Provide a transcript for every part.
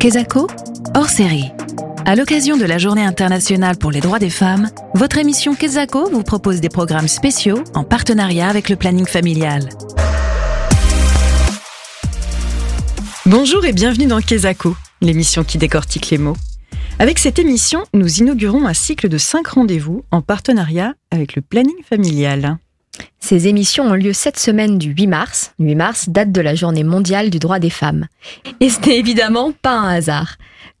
Kezako, hors série. À l'occasion de la Journée internationale pour les droits des femmes, votre émission Kezako vous propose des programmes spéciaux en partenariat avec le planning familial. Bonjour et bienvenue dans Kezako, l'émission qui décortique les mots. Avec cette émission, nous inaugurons un cycle de 5 rendez-vous en partenariat avec le planning familial. Ces émissions ont lieu cette semaine du 8 mars. 8 mars, date de la journée mondiale du droit des femmes. Et ce n'est évidemment pas un hasard.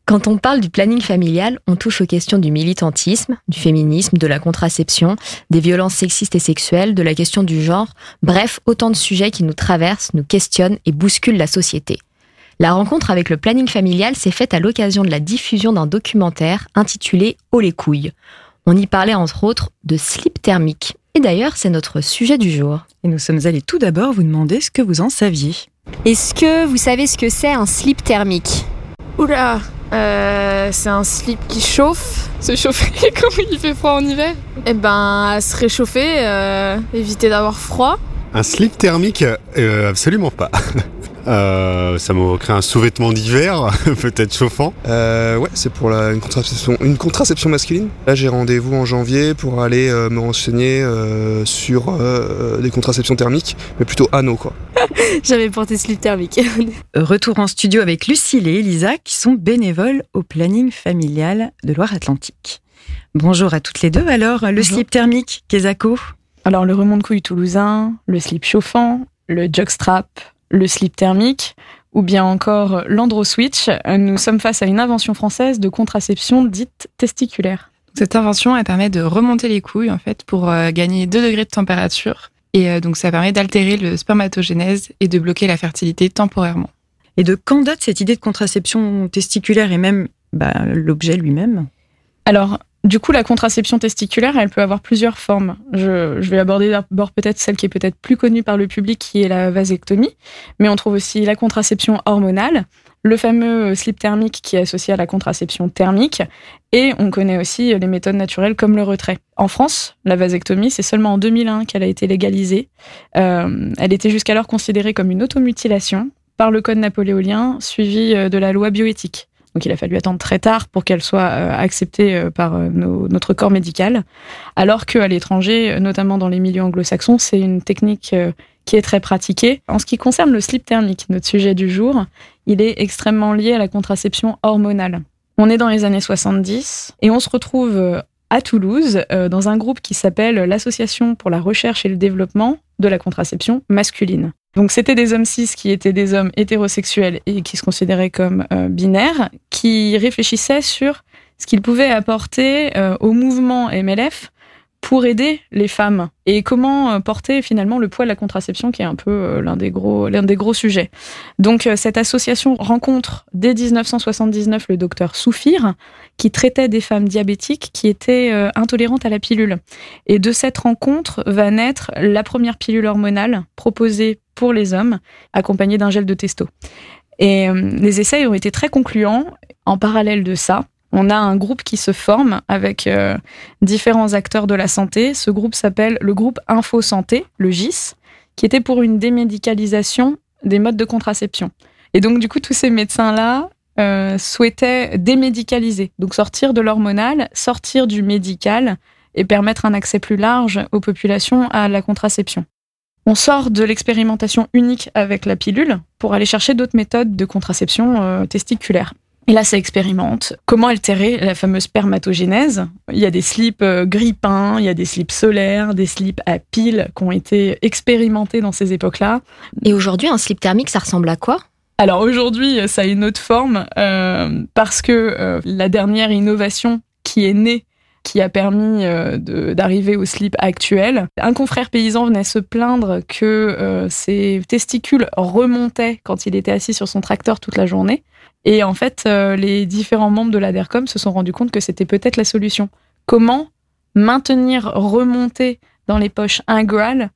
Quand on parle du planning familial, on touche aux questions du militantisme, du féminisme, de la contraception, des violences sexistes et sexuelles, de la question du genre, bref, autant de sujets qui nous traversent, nous questionnent et bousculent la société. La rencontre avec le planning familial s'est faite à l'occasion de la diffusion d'un documentaire intitulé Oh les couilles. On y parlait entre autres de slip thermique, et d'ailleurs, c'est notre sujet du jour. Et nous sommes allés tout d'abord vous demander ce que vous en saviez. Est-ce que vous savez ce que c'est un slip thermique? Oula, euh, c'est un slip qui chauffe. Se chauffer quand il fait froid en hiver? Eh ben, se réchauffer, euh, éviter d'avoir froid. Un slip thermique euh, Absolument pas. Euh, ça m'évoquerait un sous-vêtement d'hiver, peut-être chauffant. Euh, ouais, c'est pour la, une, contraception, une contraception masculine. Là, j'ai rendez-vous en janvier pour aller euh, me renseigner euh, sur euh, des contraceptions thermiques, mais plutôt anneaux, quoi. J'avais porté slip thermique. Retour en studio avec Lucille et Elisa qui sont bénévoles au planning familial de Loire-Atlantique. Bonjour à toutes les deux. Alors, le Bonjour. slip thermique, Kezako Alors le remonte-couille toulousain, le slip chauffant, le jockstrap, le slip thermique ou bien encore l'andro-switch, euh, nous sommes face à une invention française de contraception dite testiculaire. Cette invention, elle permet de remonter les couilles en fait pour euh, gagner 2 degrés de température. Et euh, donc ça permet d'altérer le spermatogénèse et de bloquer la fertilité temporairement. Et de quand date cette idée de contraception testiculaire et même bah, l'objet lui-même? Alors, du coup, la contraception testiculaire, elle peut avoir plusieurs formes. Je, vais aborder d'abord peut-être celle qui est peut-être plus connue par le public, qui est la vasectomie, mais on trouve aussi la contraception hormonale, le fameux slip thermique qui est associé à la contraception thermique, et on connaît aussi les méthodes naturelles comme le retrait. En France, la vasectomie, c'est seulement en 2001 qu'elle a été légalisée. Euh, elle était jusqu'alors considérée comme une automutilation par le code napoléonien, suivi euh, de la loi bioéthique. Donc il a fallu attendre très tard pour qu'elle soit euh, acceptée euh, par euh, notre corps médical. Alors qu'à l'étranger, notamment dans les milieux anglo-saxons, c'est une technique qui est très pratiquée. En ce qui concerne le slip thermique, notre sujet du jour, il est extrêmement lié à la contraception hormonale. On est dans les années 70 et on se retrouve à Toulouse dans un groupe qui s'appelle l'Association pour la recherche et le développement de la contraception masculine. Donc c'était des hommes cis qui étaient des hommes hétérosexuels et qui se considéraient comme euh, binaires, qui réfléchissaient sur ce qu'ils pouvaient apporter euh, au mouvement MLF pour aider les femmes et comment euh, porter finalement le poids de la contraception qui est un peu l'un des gros l'un des gros sujets. Donc cette association rencontre dès 1979 le docteur Soufir qui traitait des femmes diabétiques qui étaient intolérantes à la pilule. Et de cette rencontre va naître la première pilule hormonale proposée pour les hommes, accompagnée d'un gel de testo. Et euh, les essais ont été très concluants. En parallèle de ça, on a un groupe qui se forme avec euh, différents acteurs de la santé. Ce groupe s'appelle le groupe Info Santé, le GIS, qui était pour une démédicalisation des modes de contraception. Et donc, du coup, tous ces médecins-là euh, souhaitaient démédicaliser, donc sortir de l'hormonal, sortir du médical et permettre un accès plus large aux populations à la contraception. On sort de l'expérimentation unique avec la pilule pour aller chercher d'autres méthodes de contraception euh, testiculaire. Et là, ça expérimente comment altérer la fameuse spermatogénèse? Il y a des slips euh, gris il y a des slips solaires, des slips à piles qui ont été expérimentés dans ces époques-là. Et aujourd'hui, un slip thermique, ça ressemble à quoi? Alors aujourd'hui, ça a une autre forme euh, parce que euh, la dernière innovation qui est née, qui a permis euh, d'arriver au slip actuel, un confrère paysan venait se plaindre que euh, ses testicules remontaient quand il était assis sur son tracteur toute la journée. Et en fait, euh, les différents membres de la DERCOM se sont rendus compte que c'était peut-être la solution. Comment maintenir remonté dans les poches ingrales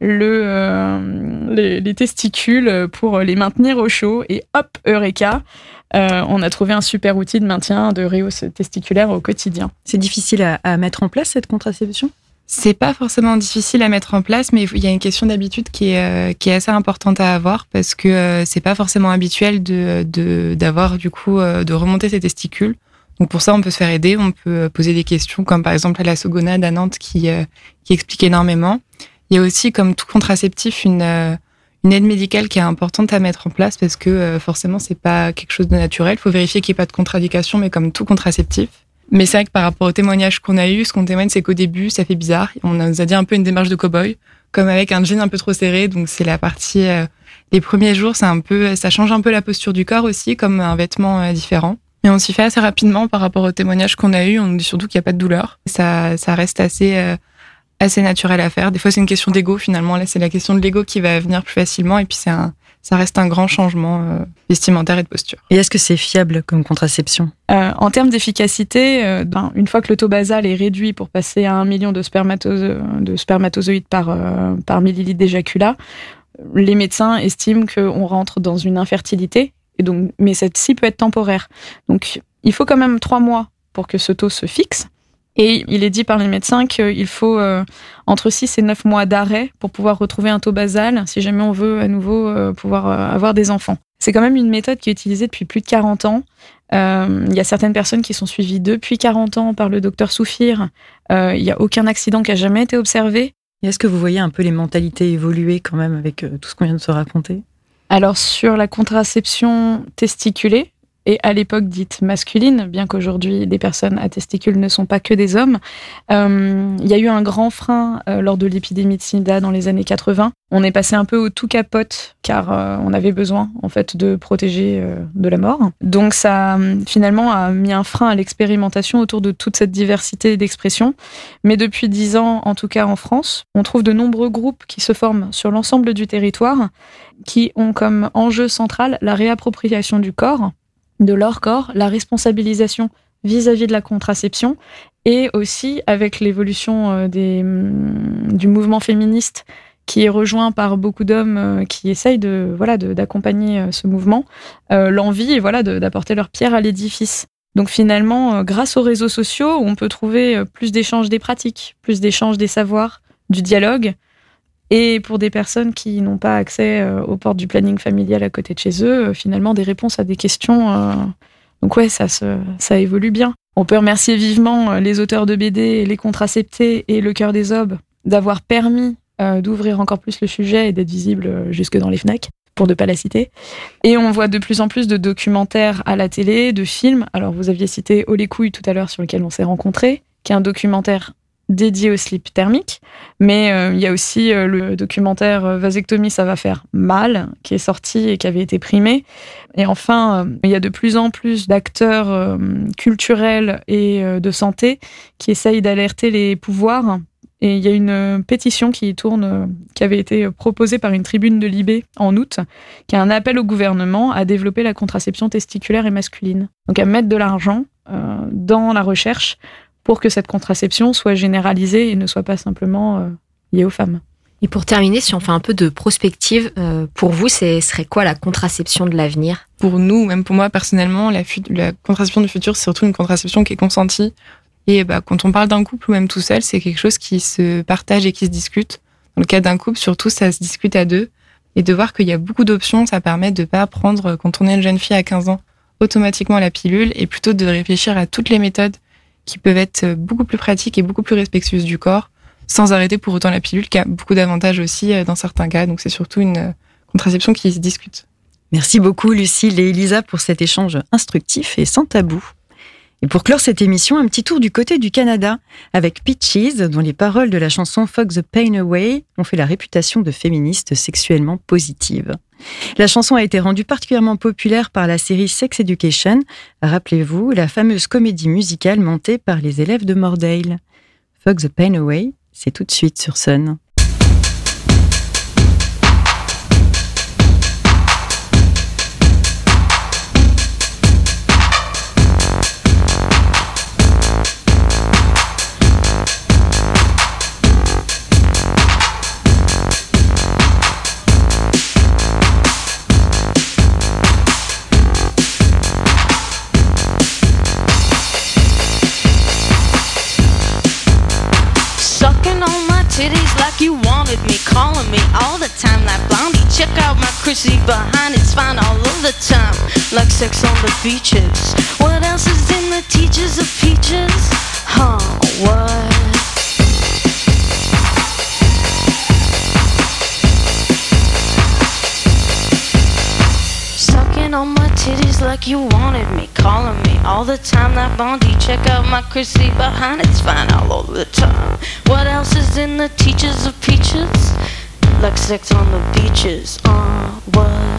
le, euh, les, les testicules pour les maintenir au chaud et hop, Eureka, euh, on a trouvé un super outil de maintien de rehausse testiculaire au quotidien. C'est difficile à, à mettre en place cette contraception? C'est pas forcément difficile à mettre en place, mais il y a une question d'habitude qui est, qui est assez importante à avoir parce que c'est pas forcément habituel de d'avoir du coup de remonter ses testicules. Donc pour ça, on peut se faire aider, on peut poser des questions comme par exemple la Sogonade à Nantes qui qui explique énormément. Il y a aussi comme tout contraceptif une une aide médicale qui est importante à mettre en place parce que euh, forcément c'est pas quelque chose de naturel. Il faut vérifier qu'il n'y ait pas de contre-indication, mais comme tout contraceptif. Mais c'est vrai que par rapport au témoignage qu'on a eu, ce qu'on témoigne, c'est qu'au début, ça fait bizarre. On nous a dit un peu une démarche de cow-boy, comme avec un jean un peu trop serré. Donc c'est la partie, euh, les premiers jours, c'est un peu, ça change un peu la posture du corps aussi, comme un vêtement euh, différent. Mais on s'y fait assez rapidement par rapport au témoignage qu'on a eu. On dit surtout qu'il n'y a pas de douleur. Ça, ça reste assez assez naturel à faire. Des fois, c'est une question d'ego finalement. Là, c'est la question de l'ego qui va venir plus facilement. Et puis, c'est un, ça reste un grand changement euh, vestimentaire et de posture. Et est-ce que c'est fiable comme contraception? Euh, En termes d'efficacité, euh, ben, une fois que le taux basal est réduit pour passer à un million de, de spermatozoïdes par, euh, par millilitre d'éjaculat, les médecins estiment qu'on rentre dans une infertilité. Et donc, mais celle-ci peut être temporaire. Donc, il faut quand même trois mois pour que ce taux se fixe. Et il est dit par les médecins qu'il faut euh, entre 6 et 9 mois d'arrêt pour pouvoir retrouver un taux basal si jamais on veut à nouveau euh, pouvoir euh, avoir des enfants. C'est quand même une méthode qui est utilisée depuis plus de 40 ans. Il y a certaines personnes qui sont suivies depuis 40 ans par le docteur Soufir. Il n'y a aucun accident qui a jamais été observé. Est-ce que vous voyez un peu les mentalités évoluer quand même avec tout ce qu'on vient de se raconter? Alors sur la contraception testiculée, et à l'époque dite masculine, bien qu'aujourd'hui les personnes à testicules ne sont pas que des hommes. Euh, il y a eu un grand frein euh, lors de l'épidémie de sida dans les années 80. On est passé un peu au tout capote car euh, on avait besoin en fait de protéger de la mort. Donc ça finalement a mis un frein à l'expérimentation autour de toute cette diversité d'expressions. Mais depuis dix ans, en tout cas en France, on trouve de nombreux groupes qui se forment sur l'ensemble du territoire qui ont comme enjeu central la réappropriation du corps de leur corps, la responsabilisation vis-à-vis de la contraception et aussi avec l'évolution euh, mm, du mouvement féministe qui est rejoint par beaucoup d'hommes euh, qui essayent de voilà d'accompagner euh, ce mouvement, l'envie voilà d'apporter leur pierre à l'édifice. Donc finalement, grâce aux réseaux sociaux, on peut trouver plus d'échanges des pratiques, plus d'échanges des savoirs, du dialogue, et pour des personnes qui n'ont pas accès euh, aux portes du planning familial à côté de chez eux, euh, finalement des réponses à des questions. Euh, donc ouais, ça, ça évolue bien. On peut remercier vivement les auteurs de BD, les contraceptés et le cœur des aubes d'avoir permis d'ouvrir encore plus le sujet et d'être visible jusque dans les FNAC pour ne pas la citer. Et on voit de plus en plus de documentaires à la télé, de films. Alors vous aviez cité Oh les couilles tout à l'heure sur lequel on s'est rencontrés, qui est un documentaire dédié au slip thermique. Mais euh, il y a aussi euh, le documentaire euh, Vasectomie, ça va faire mal, qui est sorti et qui avait été primé. Et enfin, il y a de plus en plus d'acteurs culturels et de santé qui essayent d'alerter les pouvoirs. Et il y a une pétition qui tourne, qui avait été proposée par une tribune de Libé en août, qui a un appel au gouvernement à développer la contraception testiculaire et masculine. Donc à mettre de l'argent dans la recherche pour que cette contraception soit généralisée et ne soit pas simplement euh, liée aux femmes. Et pour terminer, si on fait un peu de prospective, euh, pour vous, ce serait quoi la contraception de l'avenir? Pour nous, même pour moi personnellement, la, la contraception du futur, c'est surtout une contraception qui est consentie. Et bah, quand on parle d'un couple ou même tout seul, c'est quelque chose qui se partage et qui se discute. Dans le cas d'un couple, surtout, ça se discute à deux. Et de voir qu'il y a beaucoup d'options, ça permet de pas prendre, quand on est une jeune fille à 15 ans, automatiquement la pilule et plutôt de réfléchir à toutes les méthodes qui peuvent être beaucoup plus pratiques et beaucoup plus respectueuses du corps, sans arrêter pour autant la pilule, qui a beaucoup d'avantages aussi euh, dans certains cas. Donc c'est surtout une euh, contraception qui se discute. Merci beaucoup Lucille et Elisa pour cet échange instructif et sans tabou. Et pour clore cette émission, un petit tour du côté du Canada avec Peaches, dont les paroles de la chanson Fuck the Pain Away ont fait la réputation de féministe sexuellement positive. La chanson a été rendue particulièrement populaire par la série Sex Education, rappelez-vous, la fameuse comédie musicale montée par les élèves de Mordale. Fuck the Pain Away, c'est tout de suite sur Sun. The beaches. What else is in the teachers of peaches? Huh, what? Sucking on my titties like you wanted me. Calling me all the time That Bondi. Check out my Chrissy behind, it's fine all over the time. What else is in the teachers of peaches? Like sex on the beaches. Uh, what?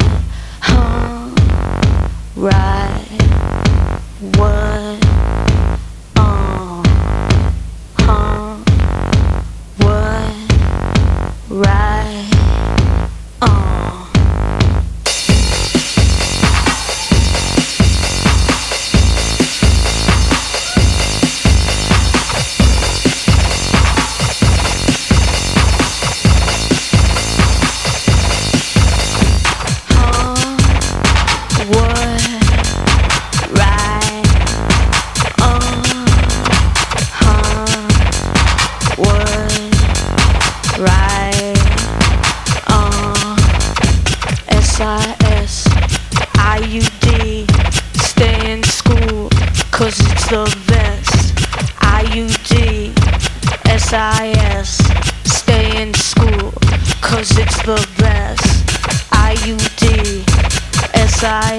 SIS, stay in school. Cause it's the best. IUD, SIS,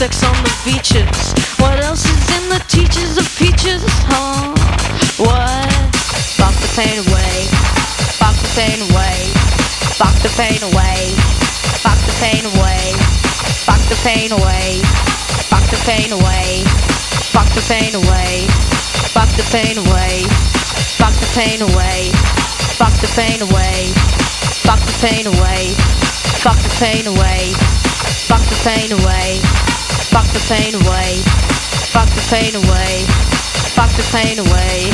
sex on the beaches. What else is in the teachers of peaches? Huh? What? Fuck the pain away. Fuck the pain away. Fuck the pain away. Fuck the pain away. Fuck the pain away. Fuck the pain away. Fuck the pain away. Fuck the pain away. Fuck the pain away. Fuck the pain away. Fuck the pain away. Fuck the pain away. Fuck the pain away. Fuck the pain away. Fuck the pain away. Fuck the pain away.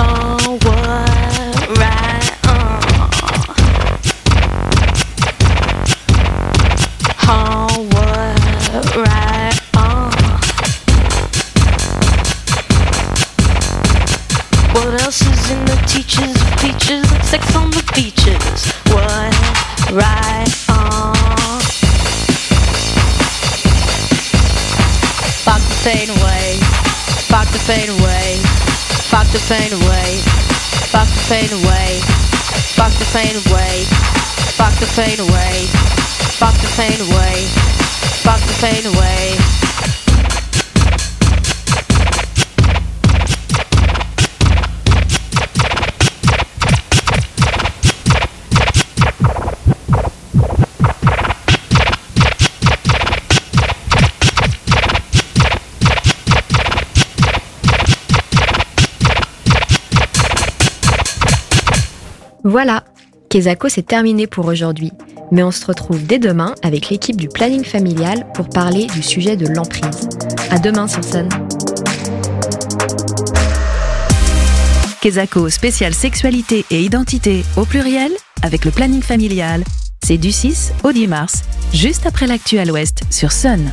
Oh, the pain away. Fuck the pain away. Fuck the pain away. Fuck the pain away. Fuck the pain away. Fuck the pain away. Fuck the pain away. Voilà, Kezako c'est terminé pour aujourd'hui. Mais on se retrouve dès demain avec l'équipe du planning familial pour parler du sujet de l'emprise. À demain sur Sun. Kezako spécial sexualité et identité au pluriel avec le planning familial. C'est du 6 au 10 mars, juste après l'actu à sur Sun.